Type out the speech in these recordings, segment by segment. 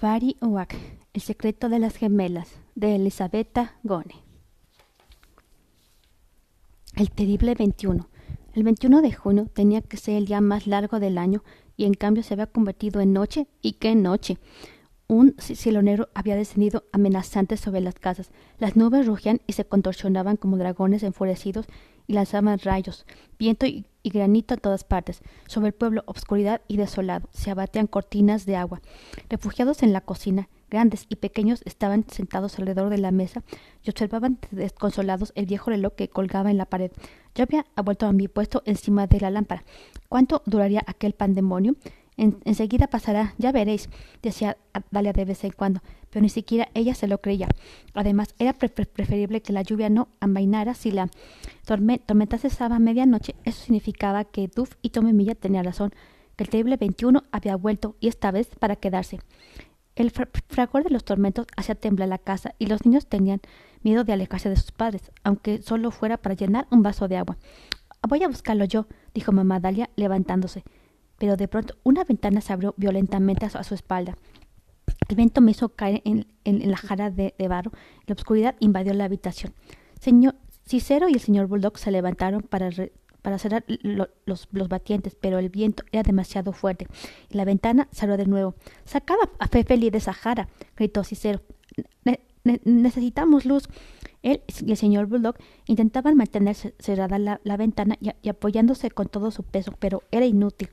Fari Uak, El secreto de las gemelas, de Elisabetta Gone. El terrible 21. El 21 de junio tenía que ser el día más largo del año y en cambio se había convertido en noche. ¿Y qué noche? Un cielo negro había descendido amenazante sobre las casas. Las nubes rugían y se contorsionaban como dragones enfurecidos y lanzaban rayos, viento y, granito a todas partes. Sobre el pueblo, obscuridad y desolado, se abatían cortinas de agua. Refugiados en la cocina, grandes y pequeños estaban sentados alrededor de la mesa y observaban desconsolados el viejo reloj que colgaba en la pared. Yo había vuelto a mi puesto encima de la lámpara. ¿Cuánto duraría aquel pandemonio? Enseguida pasará, ya veréis, decía Dalia de vez en cuando, pero ni siquiera ella se lo creía. Además, era preferible que la lluvia no amainara si la tormenta cesaba a medianoche. Eso significaba que Duff y Tomemilla tenían razón, que el terrible 21 había vuelto y esta vez para quedarse. El fragor de los tormentos hacía temblar la casa y los niños tenían miedo de alejarse de sus padres, aunque solo fuera para llenar un vaso de agua. Voy a buscarlo yo, dijo mamá Dalia, levantándose pero de pronto una ventana se abrió violentamente a su, espalda. El viento me hizo caer en, la jara de, barro. La oscuridad invadió la habitación. Señor Cicero y el señor Bulldog se levantaron para, cerrar los, batientes, pero el viento era demasiado fuerte y la ventana se de nuevo. Sacaba a Fefeli de esa jara, gritó Cicero. necesitamos luz. Él y el señor Bulldog intentaban mantener cerrada la, ventana y, apoyándose con todo su peso, pero era inútil.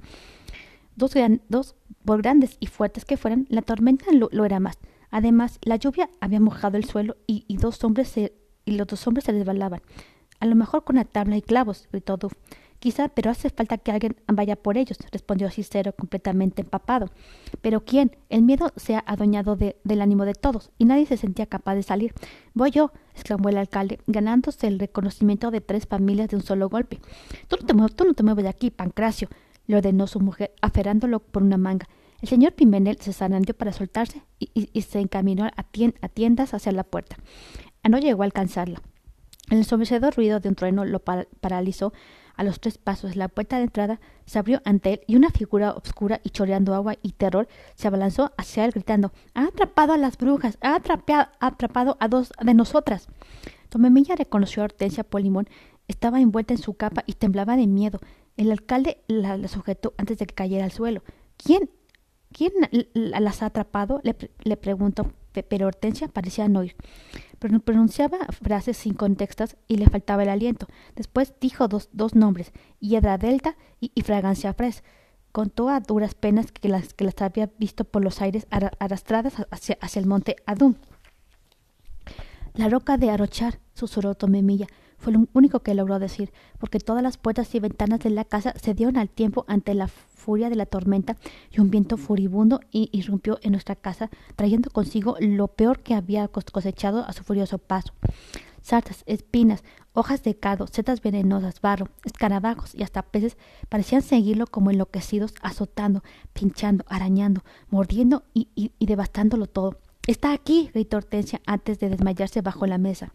Dos, dos, por grandes y fuertes que fueran, la tormenta lo, era más. Además, la lluvia había mojado el suelo y, dos hombres se, y los dos hombres se resbalaban. A lo mejor con la tabla y clavos, gritó Duff. Quizá, pero hace falta que alguien vaya por ellos, respondió Cicero completamente empapado. Pero ¿quién? El miedo se ha adueñado del ánimo de todos, y nadie se sentía capaz de salir. Voy yo, exclamó el alcalde, ganándose el reconocimiento de tres familias de un solo golpe. Tú no te, mueves, tú no te mueves de aquí, Pancracio, le ordenó su mujer, aferrándolo por una manga. El señor Pimenel se zarandeó para soltarse y, se encaminó a, tiendas hacia la puerta. No llegó a alcanzarla. El ensomecedor ruido de un trueno lo paralizó a los tres pasos. La puerta de entrada se abrió ante él y una figura oscura y chorreando agua y terror se abalanzó hacia él gritando Ha atrapado a las brujas, ha atrapado, ha atrapado a dos de nosotras. Tomemilla reconoció a Hortensia Polimón. Estaba envuelta en su capa y temblaba de miedo. El alcalde la, sujetó antes de que cayera al suelo. ¿Quién? ¿Quién las ha atrapado? Le, preguntó, pero Hortensia parecía no oír. Pronunciaba frases sin contextos y le faltaba el aliento. Después dijo dos, dos nombres, Hiedra Delta y, Fragancia Fres. Contó a duras penas que las, que las había visto por los aires arrastradas hacia, hacia el monte Adum. La roca de Arochar, susurró Tomemilla. Fue lo único que logró decir, porque todas las puertas y ventanas de la casa se dieron al tiempo ante la furia de la tormenta y un viento furibundo irrumpió en nuestra casa, trayendo consigo lo peor que había cosechado a su furioso paso. Sartas, espinas, hojas de cado, setas venenosas, barro, escarabajos y hasta peces parecían seguirlo como enloquecidos, azotando, pinchando, arañando, mordiendo y, y devastándolo todo. Está aquí, gritó Hortensia antes de desmayarse bajo la mesa.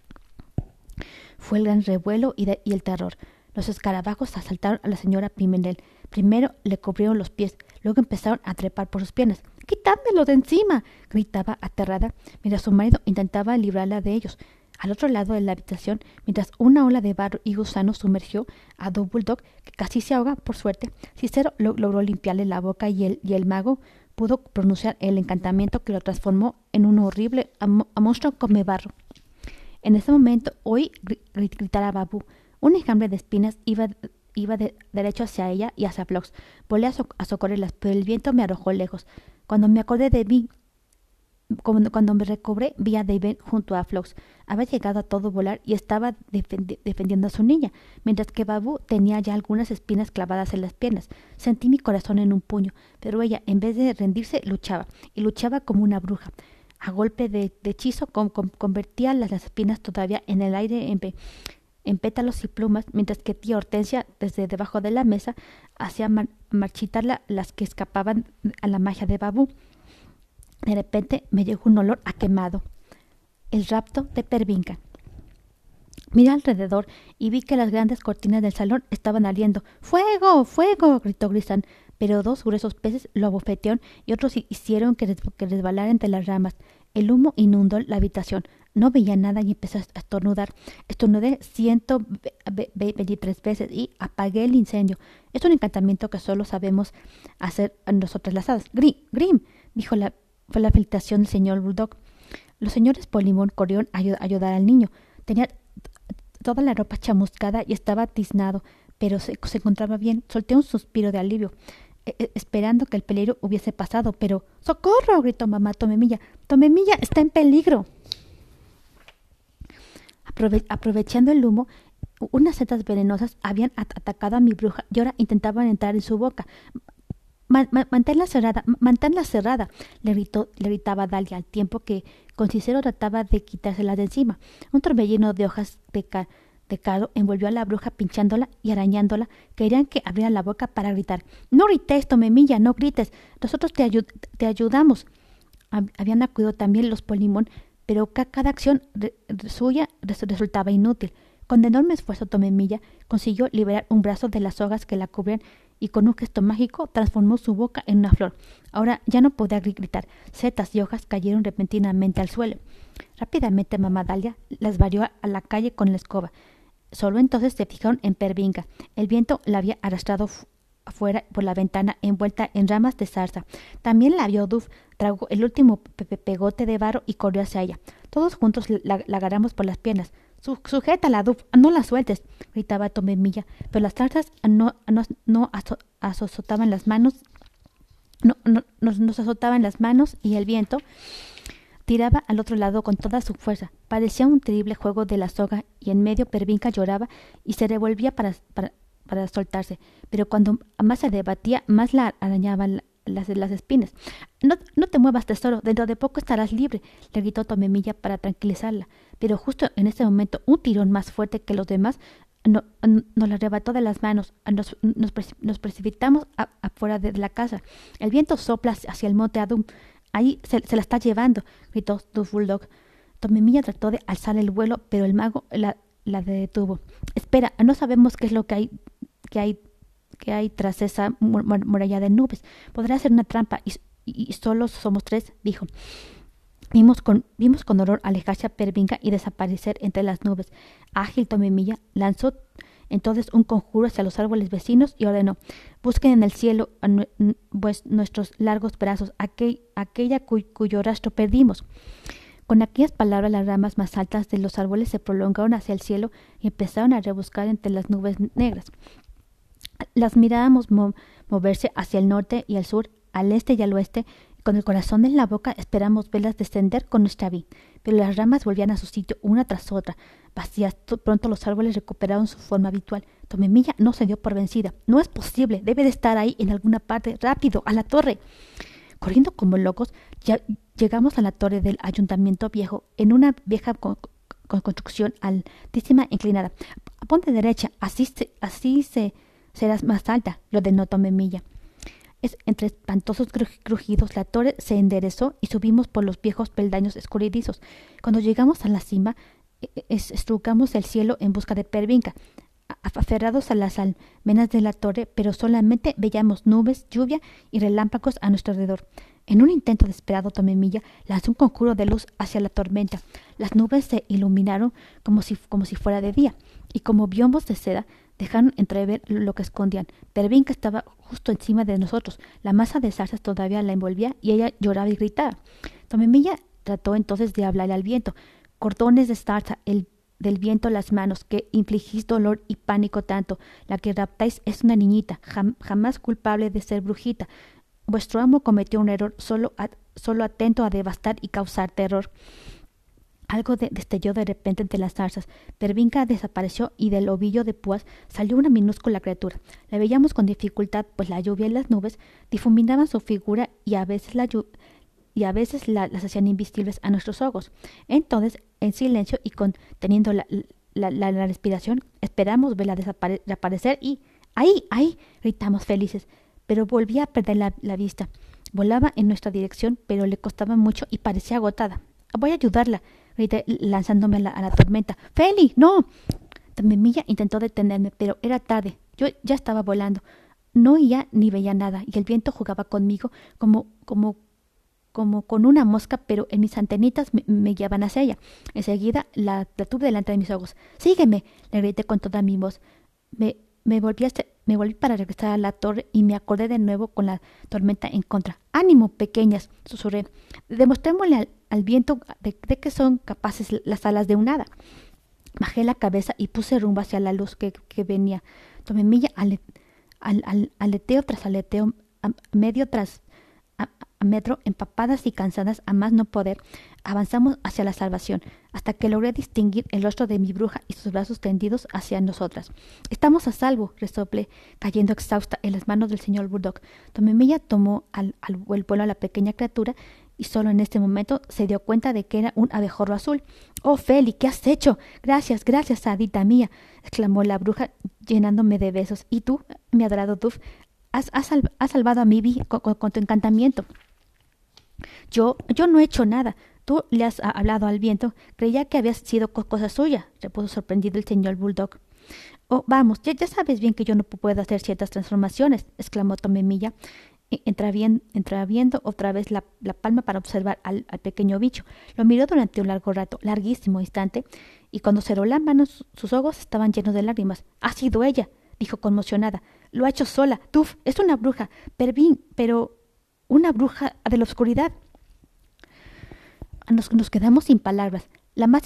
Fue el gran revuelo y, el terror. Los escarabajos asaltaron a la señora Pimentel. Primero le cubrieron los pies, luego empezaron a trepar por sus piernas. ¡Quitádmelo de encima! gritaba aterrada, mientras su marido intentaba librarla de ellos. Al otro lado de la habitación, mientras una ola de barro y gusanos sumergió a Double Dog, que casi se ahoga, por suerte, Cicero logró limpiarle la boca y el, y el mago pudo pronunciar el encantamiento que lo transformó en un horrible monstruo come barro. En ese momento oí gritar a Babu. Un enjambre de espinas iba, iba de, derecho hacia ella y hacia Flox. Volé a, socorrerlas, pero el viento me arrojó lejos. Cuando me acordé de mí, cuando, me recobré, vi a David junto a Flox. Había llegado a todo volar y estaba defendiendo a su niña, mientras que Babu tenía ya algunas espinas clavadas en las piernas. Sentí mi corazón en un puño, pero ella, en vez de rendirse, luchaba, y luchaba como una bruja a golpe de, hechizo convertía las, espinas todavía en el aire en, pétalos y plumas, mientras que tía Hortensia, desde debajo de la mesa, hacía marchitar las que escapaban a la magia de Babú. De repente me llegó un olor a quemado. El rapto de Pervinca. Miré alrededor y vi que las grandes cortinas del salón estaban ardiendo. ¡Fuego! ¡Fuego! gritó Grisán. Pero dos gruesos peces lo abofetearon y otros hicieron que, resbalara entre las ramas. El humo inundó la habitación. No veía nada y empecé a estornudar. Estornudé ciento veintitrés veces y apagué el incendio. Es un encantamiento que solo sabemos hacer nosotras las hadas. Grim, Grim, dijo la, fue la felicitación del señor Bulldog. Los señores Polimón corrieron a ayudar al niño. Tenía toda la ropa chamuscada y estaba tiznado, pero se, encontraba bien. Solté un suspiro de alivio, esperando que el peligro hubiese pasado, pero ¡Socorro! gritó mamá Tomemilla. Tomemilla está en peligro. aprovechando el humo, unas setas venenosas habían atacado a mi bruja y ahora intentaban entrar en su boca. manténla cerrada, manténla cerrada, le, gritó, le gritaba Dalia al tiempo que con Cicero trataba de quitárselas de encima. Un torbellino de hojas de, de cardo envolvió a la bruja pinchándola y arañándola. Querían que abriera la boca para gritar. No grites, Tomemilla, no grites. Nosotros te, te ayudamos. Habían acudido también los Polimón, pero cada acción suya resultaba inútil. Con enorme esfuerzo Tomemilla consiguió liberar un brazo de las sogas que la cubrían y con un gesto mágico transformó su boca en una flor. Ahora ya no podía gritar. Setas y hojas cayeron repentinamente al suelo. Rápidamente mamá Dalia las varió a la calle con la escoba. Solo entonces se fijaron en Pervinga. El viento la había arrastrado afuera por la ventana envuelta en ramas de zarza. También la vio Duff, tragó el último pegote de barro y corrió hacia ella. Todos juntos la, agarramos por las piernas. Sujétala, Duff, no la sueltes, gritaba Tomemilla, pero las zarzas no, no, no las manos, no, no, nos, azotaban las manos y el viento tiraba al otro lado con toda su fuerza. Parecía un terrible juego de la soga y en medio Pervinca lloraba y se revolvía para, para, para soltarse, pero cuando más se debatía, más la arañaban las, las espinas. No, no te muevas, tesoro, dentro de poco estarás libre, le gritó Tomemilla para tranquilizarla. Pero justo en ese momento, un tirón más fuerte que los demás no, nos la arrebató de las manos. Nos, nos, precipitamos afuera de la casa. El viento sopla hacia el monte Adum. Ahí se, la está llevando, gritó Du Bulldog. Tomemilla trató de alzar el vuelo, pero el mago la, la detuvo. Espera, no sabemos qué es lo que hay, que hay que hay tras esa muralla de nubes. Podrá ser una trampa y, y, solo somos tres, dijo. Vimos con, vimos con horror alejarse a Pervinga y desaparecer entre las nubes. Ágil Tomemilla lanzó entonces un conjuro hacia los árboles vecinos y ordenó Busquen en el cielo pues, nuestros largos brazos, aquel, aquella cuyo rastro perdimos. Con aquellas palabras las ramas más altas de los árboles se prolongaron hacia el cielo y empezaron a rebuscar entre las nubes negras. Las mirábamos moverse hacia el norte y al sur, al este y al oeste, con el corazón en la boca esperamos verlas descender con nuestra vid, pero las ramas volvían a su sitio una tras otra. Vacías, pronto los árboles recuperaron su forma habitual. Tomemilla no se dio por vencida. No es posible, debe de estar ahí en alguna parte. Rápido, a la torre. Corriendo como locos, ya llegamos a la torre del ayuntamiento viejo, en una vieja construcción altísima inclinada. Ponte derecha, así se, así se serás más alta, lo denotó Memilla. Entre espantosos crujidos la torre se enderezó y subimos por los viejos peldaños escurridizos. Cuando llegamos a la cima, e, e, estrucamos el cielo en busca de Pervinca, aferrados a las almenas de la torre, pero solamente veíamos nubes, lluvia y relámpagos a nuestro alrededor. En un intento desesperado, Tomemilla lanzó un conjuro de luz hacia la tormenta. Las nubes se iluminaron como si, como si fuera de día, y como biomos de seda dejaron entrever lo que escondían. Pervinca estaba justo encima de nosotros. La masa de zarzas todavía la envolvía y ella lloraba y gritaba. Tomemilla trató entonces de hablarle al viento. Cordones de zarza, el del viento las manos, que infligís dolor y pánico tanto. La que raptáis es una niñita, jamás culpable de ser brujita. Vuestro amo cometió un error solo, solo atento a devastar y causar terror. Algo destelló de repente entre las zarzas. Pervinca desapareció y del ovillo de púas salió una minúscula criatura. La veíamos con dificultad, pues la lluvia y las nubes difuminaban su figura y a veces la y a veces las hacían invisibles a nuestros ojos. Entonces, en silencio y conteniendo la, la, respiración, esperamos verla desaparecer y ¡ahí! ¡ahí! gritamos felices, pero volvía a perder la vista. Volaba en nuestra dirección, pero le costaba mucho y parecía agotada. Voy a ayudarla, grité lanzándome a la, tormenta. ¡Feli! ¡No! Milla intentó detenerme, pero era tarde. Yo ya estaba volando. no oía ni veía nada, y el viento jugaba conmigo como, como, como con una mosca, pero en mis antenitas me, guiaban hacia ella. Enseguida la, la, tuve delante de mis ojos. Sígueme, le grité con toda mi voz. Me, me volví, me volví para regresar a la torre y me acordé de nuevo con la tormenta en contra. ¡Ánimo, pequeñas! susurré. Demostrémosle al, viento de, que son capaces las alas de un hada. Bajé la cabeza y puse rumbo hacia la luz que, venía. Tomé milla al, al, aleteo tras aleteo, medio tras metro, empapadas y cansadas a más no poder, avanzamos hacia la salvación, hasta que logré distinguir el rostro de mi bruja y sus brazos tendidos hacia nosotras. Estamos a salvo, resoplé, cayendo exhausta en las manos del señor Burdock. Tomemilla tomó al, al vuelo a la pequeña criatura y solo en este momento se dio cuenta de que era un abejorro azul. Oh, Feli, ¿qué has hecho? Gracias, gracias, adita mía, exclamó la bruja, llenándome de besos. ¿Y tú, mi adorado Duff, has, salvado a mi vida con tu encantamiento? Yo, yo no he hecho nada. Tú le has hablado al viento. Creía que había sido cosa suya, repuso sorprendido el señor Bulldog. Oh, vamos, ya, ya, sabes bien que yo no puedo hacer ciertas transformaciones, exclamó Tomemilla, entreabriendo otra vez la, palma para observar al, pequeño bicho. Lo miró durante un largo rato, larguísimo instante, y cuando cerró las manos, sus ojos estaban llenos de lágrimas. Ha sido ella, dijo conmocionada. Lo ha hecho sola. Tuf, es una bruja. Pervin, pero una bruja de la oscuridad. Nos, nos quedamos sin palabras. La más,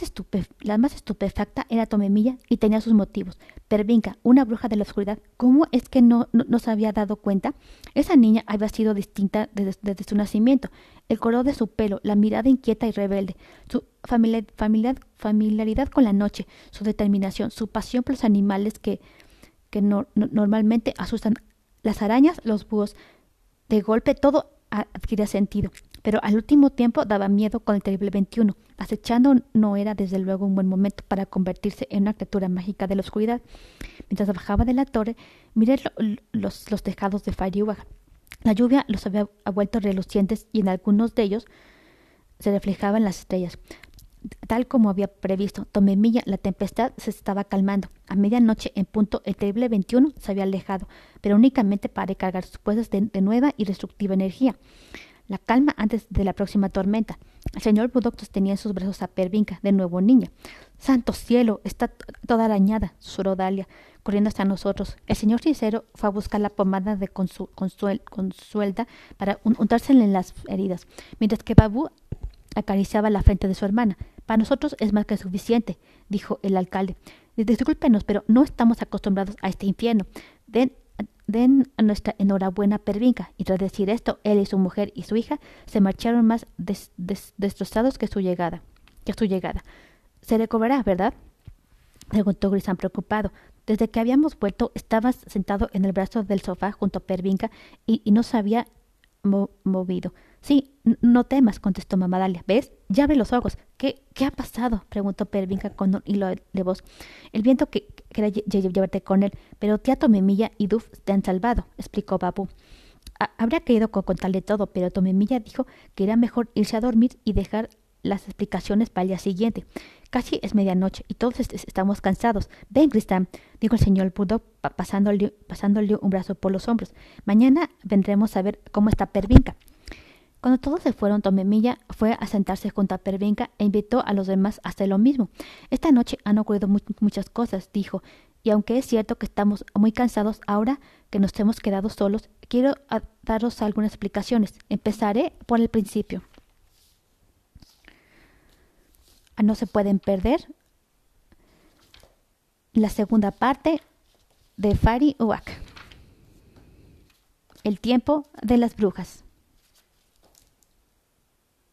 la más estupefacta era Tomemilla y tenía sus motivos. Pervinca, una bruja de la oscuridad, ¿cómo es que no, no, se había dado cuenta? Esa niña había sido distinta desde, su nacimiento. El color de su pelo, la mirada inquieta y rebelde, su familiar, familiaridad con la noche, su determinación, su pasión por los animales que, que no, normalmente asustan. Las arañas, los búhos. De golpe todo adquiría sentido, pero al último tiempo daba miedo con el terrible 21. Acechando no era desde luego un buen momento para convertirse en una criatura mágica de la oscuridad. Mientras bajaba de la torre, miré los, tejados de Fariúa. La lluvia los había vuelto relucientes y en algunos de ellos se reflejaban las estrellas. Tal como había previsto, tomé milla, la tempestad se estaba calmando. A medianoche en punto, el terrible 21 se había alejado, pero únicamente para cargar sus fuerzas de, nueva y destructiva energía. La calma antes de la próxima tormenta. El señor Budok sostenía en sus brazos a Pervinca, de nuevo niña. ¡Santo cielo! Está toda arañada, susurró Dalia, corriendo hasta nosotros. El señor sincero fue a buscar la pomada de consuelda para untársela en las heridas, mientras que Babu acariciaba la frente de su hermana. Para nosotros es más que suficiente, dijo el alcalde. Discúlpenos, pero no estamos acostumbrados a este infierno. Den, den nuestra enhorabuena Pervinca. Y tras decir esto, él y su mujer y su hija se marcharon más destrozados que su llegada. Que su llegada. Se recobrará, ¿verdad? preguntó Grisán preocupado. Desde que habíamos vuelto, estabas sentado en el brazo del sofá junto a Pervinca y, y no se había movido. Sí, no temas, contestó mamá Dalia. ¿Ves? Ya abre los ojos. ¿Qué, qué ha pasado? preguntó Pervinca con un hilo de voz. El viento que quería llevarte con él, pero tía Tomemilla y Duf te han salvado, explicó Babu. Habría querido contarle todo, pero Tomemilla dijo que era mejor irse a dormir y dejar las explicaciones para el día siguiente. Casi es medianoche y todos estamos cansados. Ven, Cristán, dijo el señor Bulldog pasándole, pasándole un brazo por los hombros. Mañana vendremos a ver cómo está Pervinca. Cuando todos se fueron, Tomemilla fue a sentarse junto a Pervinca e invitó a los demás a hacer lo mismo. Esta noche han ocurrido muchas cosas, dijo, y aunque es cierto que estamos muy cansados ahora que nos hemos quedado solos, quiero daros algunas explicaciones. Empezaré por el principio. No se pueden perder la segunda parte de Fari Uak. El tiempo de las brujas.